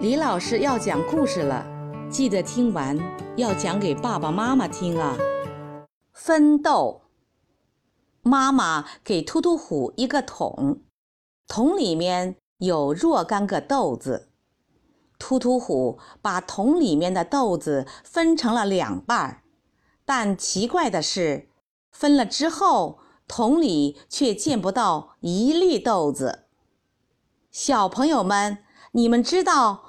李老师要讲故事了，记得听完要讲给爸爸妈妈听啊。分豆，妈妈给突突虎一个桶，桶里面有若干个豆子。突突虎把桶里面的豆子分成了两半儿，但奇怪的是，分了之后，桶里却见不到一粒豆子。小朋友们，你们知道？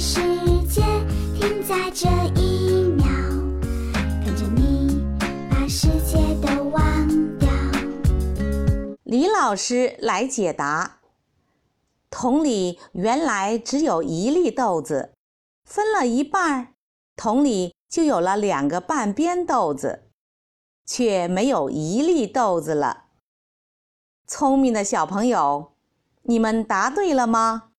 世界停在这一秒，跟着你把世界都忘掉。李老师来解答：桶里原来只有一粒豆子，分了一半，桶里就有了两个半边豆子，却没有一粒豆子了。聪明的小朋友，你们答对了吗？